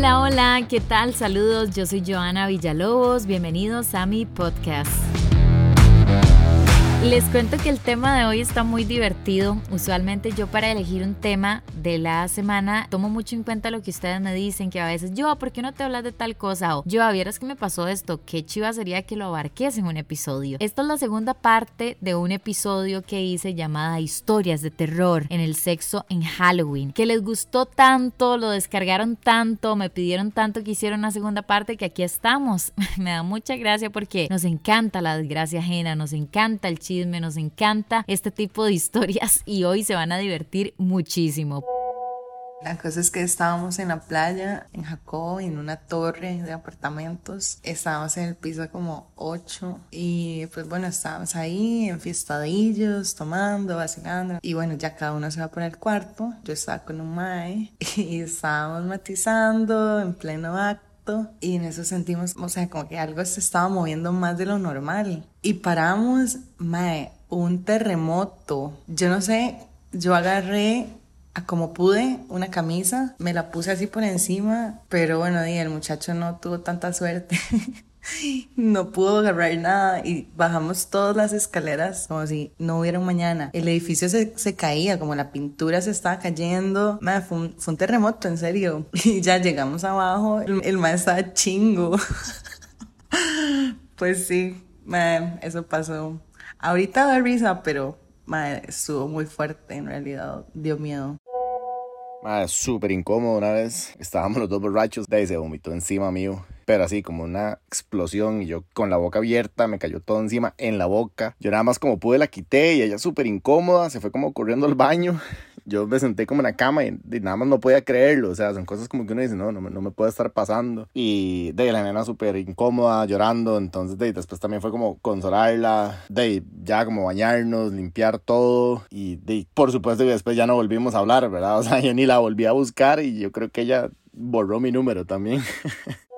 Hola, hola, ¿qué tal? Saludos, yo soy Joana Villalobos, bienvenidos a mi podcast. Les cuento que el tema de hoy está muy divertido. Usualmente yo para elegir un tema de la semana tomo mucho en cuenta lo que ustedes me dicen, que a veces yo, ¿por qué no te hablas de tal cosa? O yo, vieras que me pasó esto, qué chiva sería que lo abarques en un episodio. Esta es la segunda parte de un episodio que hice llamada Historias de terror en el sexo en Halloween, que les gustó tanto, lo descargaron tanto, me pidieron tanto que hiciera una segunda parte que aquí estamos. me da mucha gracia porque nos encanta la desgracia ajena, nos encanta el chisme, nos encanta este tipo de historias y hoy se van a divertir muchísimo. La cosa es que estábamos en la playa, en Jacob, en una torre de apartamentos. Estábamos en el piso como 8 y pues bueno, estábamos ahí enfiestadillos, tomando, vacilando. Y bueno, ya cada uno se va por el cuarto. Yo estaba con un mae y estábamos matizando en pleno acto. Y en eso sentimos, o sea, como que algo se estaba moviendo más de lo normal. Y paramos, mae, un terremoto. Yo no sé, yo agarré a como pude una camisa, me la puse así por encima, pero bueno, y el muchacho no tuvo tanta suerte. no pudo agarrar nada y bajamos todas las escaleras como si no hubiera un mañana. El edificio se, se caía, como la pintura se estaba cayendo. un, fue, un, terremoto, en serio. Y ya llegamos abajo, el, el maestro estaba chingo. pues sí, eso pasó. Ahorita da risa, pero estuvo muy fuerte, en realidad dio miedo. Madre, súper incómodo una vez. Estábamos los dos borrachos. De ahí se vomitó encima mío. Pero así como una explosión. Y yo con la boca abierta, me cayó todo encima en la boca. Yo nada más como pude la quité y ella súper incómoda. Se fue como corriendo al baño yo me senté como en la cama y, nada más no podía creerlo. O sea, son cosas como que uno dice, no, no, no me puede estar pasando. Y de la nena súper incómoda, llorando. Entonces, de después también fue como consolarla, de ya como bañarnos, limpiar todo. Y de, por supuesto que después ya no volvimos a hablar, ¿verdad? O sea, yo ni la volví a buscar y yo creo que ella borró mi número también.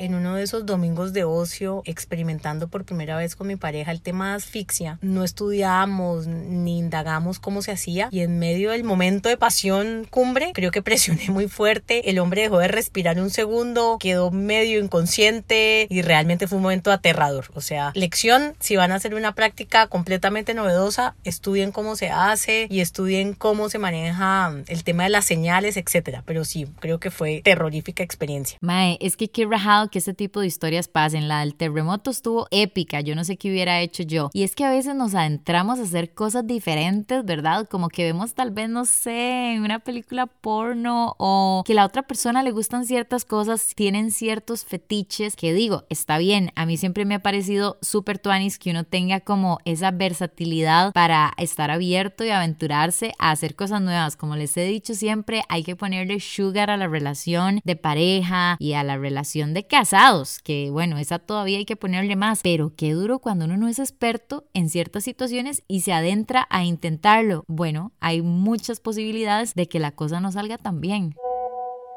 en uno de esos domingos de ocio, experimentando por primera vez con mi pareja el tema de asfixia. No estudiamos ni indagamos cómo se hacía y en medio del momento de pasión cumbre, creo que presioné muy fuerte. El hombre dejó de respirar un segundo, quedó medio inconsciente y realmente fue un momento aterrador. O sea, lección, si van a hacer una práctica completamente novedosa, estudien cómo se hace y estudien cómo se maneja el tema de las señales, etcétera. Pero sí, creo que fue terrorífica experiencia. Mae, es que qué rajado que ese tipo de historias pasen. La del terremoto estuvo épica, yo no sé qué hubiera hecho yo. Y es que a veces nos adentramos a hacer cosas diferentes, ¿verdad? Como que vemos tal vez, no sé, en una película porno o que la otra persona le gustan ciertas cosas, tienen ciertos fetiches que digo, está bien, a mí siempre me ha parecido súper tuanis que uno tenga como esa versatilidad para estar abierto y aventurarse a hacer cosas nuevas. Como les he dicho siempre, hay que ponerle sugar a la relación de pareja y a la relación de casa casados, que bueno, esa todavía hay que ponerle más, pero qué duro cuando uno no es experto en ciertas situaciones y se adentra a intentarlo. Bueno, hay muchas posibilidades de que la cosa no salga tan bien.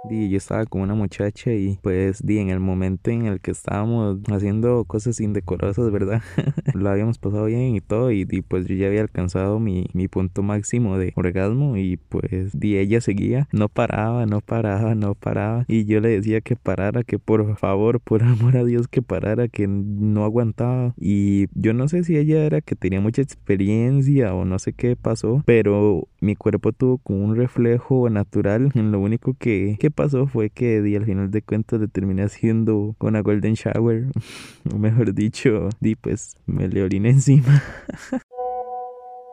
Y yo estaba con una muchacha y pues di en el momento en el que estábamos haciendo cosas indecorosas, ¿verdad? Lo habíamos pasado bien y todo y, pues yo ya había alcanzado mi, mi, punto máximo de orgasmo y pues di ella seguía, no paraba, no paraba, no paraba y yo le decía que parara, que por favor, por amor a Dios que parara, que no aguantaba y yo no sé si ella era que tenía mucha experiencia o no sé qué pasó, pero mi cuerpo tuvo como un reflejo natural en lo único que, que pasó fue que di al final de cuentas le terminé haciendo una golden shower, o mejor dicho, di pues me le oriné encima.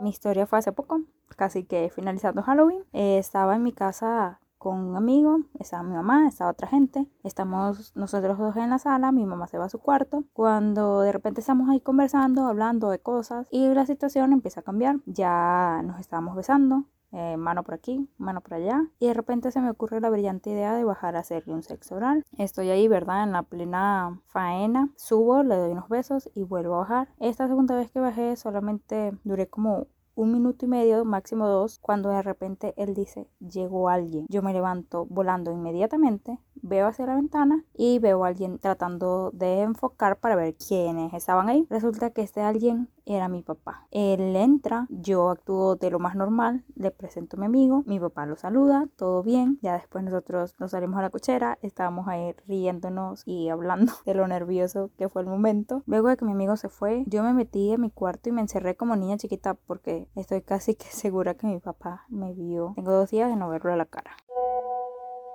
Mi historia fue hace poco, casi que finalizando Halloween. Eh, estaba en mi casa con un amigo, estaba mi mamá, estaba otra gente, estamos nosotros dos en la sala, mi mamá se va a su cuarto, cuando de repente estamos ahí conversando, hablando de cosas y la situación empieza a cambiar, ya nos estábamos besando, eh, mano por aquí, mano por allá. Y de repente se me ocurre la brillante idea de bajar a hacerle un sexo oral. Estoy ahí, ¿verdad? En la plena faena. Subo, le doy unos besos y vuelvo a bajar. Esta segunda vez que bajé solamente duré como un minuto y medio, máximo dos, cuando de repente él dice, llegó alguien. Yo me levanto volando inmediatamente, veo hacia la ventana y veo a alguien tratando de enfocar para ver quiénes estaban ahí. Resulta que este alguien era mi papá. Él entra, yo actúo de lo más normal, le presento a mi amigo, mi papá lo saluda, todo bien. Ya después nosotros nos salimos a la cochera, estábamos ahí riéndonos y hablando de lo nervioso que fue el momento. Luego de que mi amigo se fue, yo me metí en mi cuarto y me encerré como niña chiquita porque estoy casi que segura que mi papá me vio. Tengo dos días de no verlo a la cara.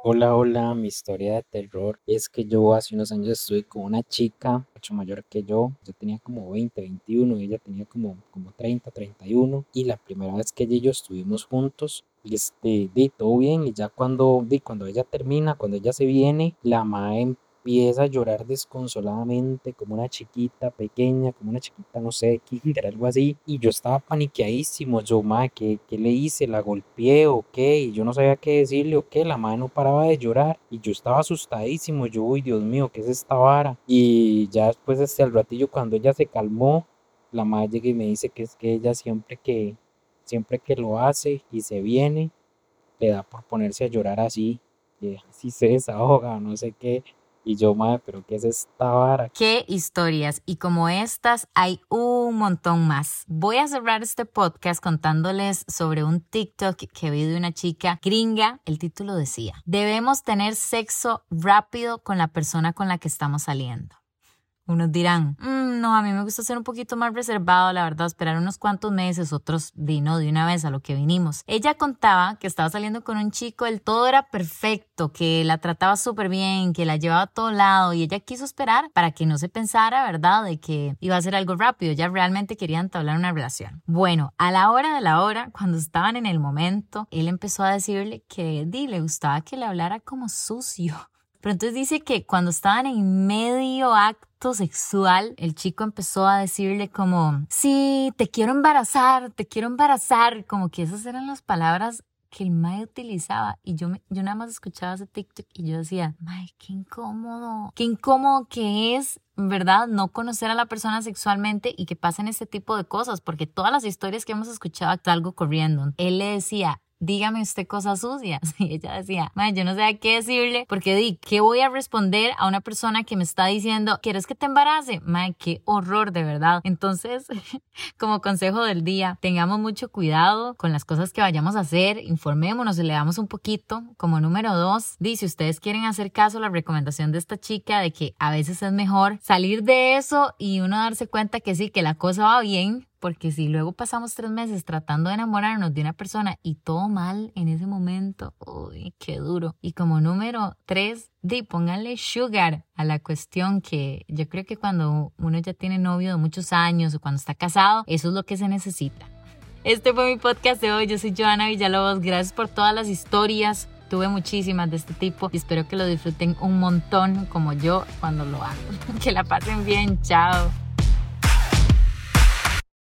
Hola, hola, mi historia de terror es que yo hace unos años estuve con una chica mucho mayor que yo, yo tenía como 20, 21 y ella tenía como, como 30, 31 y la primera vez que ella y yo estuvimos juntos, este, de todo bien y ya cuando, de, cuando ella termina, cuando ella se viene, la madre empieza a llorar desconsoladamente, como una chiquita pequeña, como una chiquita, no sé, era algo así. Y yo estaba paniqueadísimo, yo, madre, ¿qué, ¿qué, le hice? ¿La golpeé o qué? Y yo no sabía qué decirle o qué, la madre no paraba de llorar. Y yo estaba asustadísimo, yo, uy, Dios mío, ¿qué es esta vara? Y ya después, este, al ratillo, cuando ella se calmó, la madre llega y me dice que es que ella siempre que, siempre que lo hace y se viene, le da por ponerse a llorar así, y así se desahoga, no sé qué. Y yo, madre, pero ¿qué es esta vara? Qué historias. Y como estas, hay un montón más. Voy a cerrar este podcast contándoles sobre un TikTok que vi de una chica gringa. El título decía, debemos tener sexo rápido con la persona con la que estamos saliendo. Unos dirán, no, a mí me gusta ser un poquito más reservado, la verdad, esperar unos cuantos meses, otros vino de una vez a lo que vinimos. Ella contaba que estaba saliendo con un chico, el todo era perfecto, que la trataba súper bien, que la llevaba a todo lado y ella quiso esperar para que no se pensara, ¿verdad?, de que iba a ser algo rápido, ella realmente quería entablar una relación. Bueno, a la hora de la hora, cuando estaban en el momento, él empezó a decirle que di, le gustaba que le hablara como sucio. Pero entonces dice que cuando estaban en medio acto sexual, el chico empezó a decirle como, sí, te quiero embarazar, te quiero embarazar, como que esas eran las palabras que el Mae utilizaba y yo, me, yo nada más escuchaba ese TikTok y yo decía, Mae, qué incómodo, qué incómodo que es, ¿verdad? No conocer a la persona sexualmente y que pasen este tipo de cosas, porque todas las historias que hemos escuchado está algo corriendo. Él le decía, dígame usted cosas sucias. Y ella decía, yo no sé a qué decirle, porque di, ¿qué voy a responder a una persona que me está diciendo, ¿quieres que te embarace? Madre, qué horror, de verdad. Entonces, como consejo del día, tengamos mucho cuidado con las cosas que vayamos a hacer, informémonos, leamos un poquito. Como número dos, di, si ustedes quieren hacer caso a la recomendación de esta chica de que a veces es mejor salir de eso y uno darse cuenta que sí, que la cosa va bien, porque si luego pasamos tres meses tratando de enamorarnos de una persona y todo mal en ese momento, uy, qué duro. Y como número tres, di, pónganle sugar a la cuestión que yo creo que cuando uno ya tiene novio de muchos años o cuando está casado, eso es lo que se necesita. Este fue mi podcast de hoy. Yo soy Joana Villalobos. Gracias por todas las historias. Tuve muchísimas de este tipo y espero que lo disfruten un montón como yo cuando lo hago. Que la pasen bien. Chao.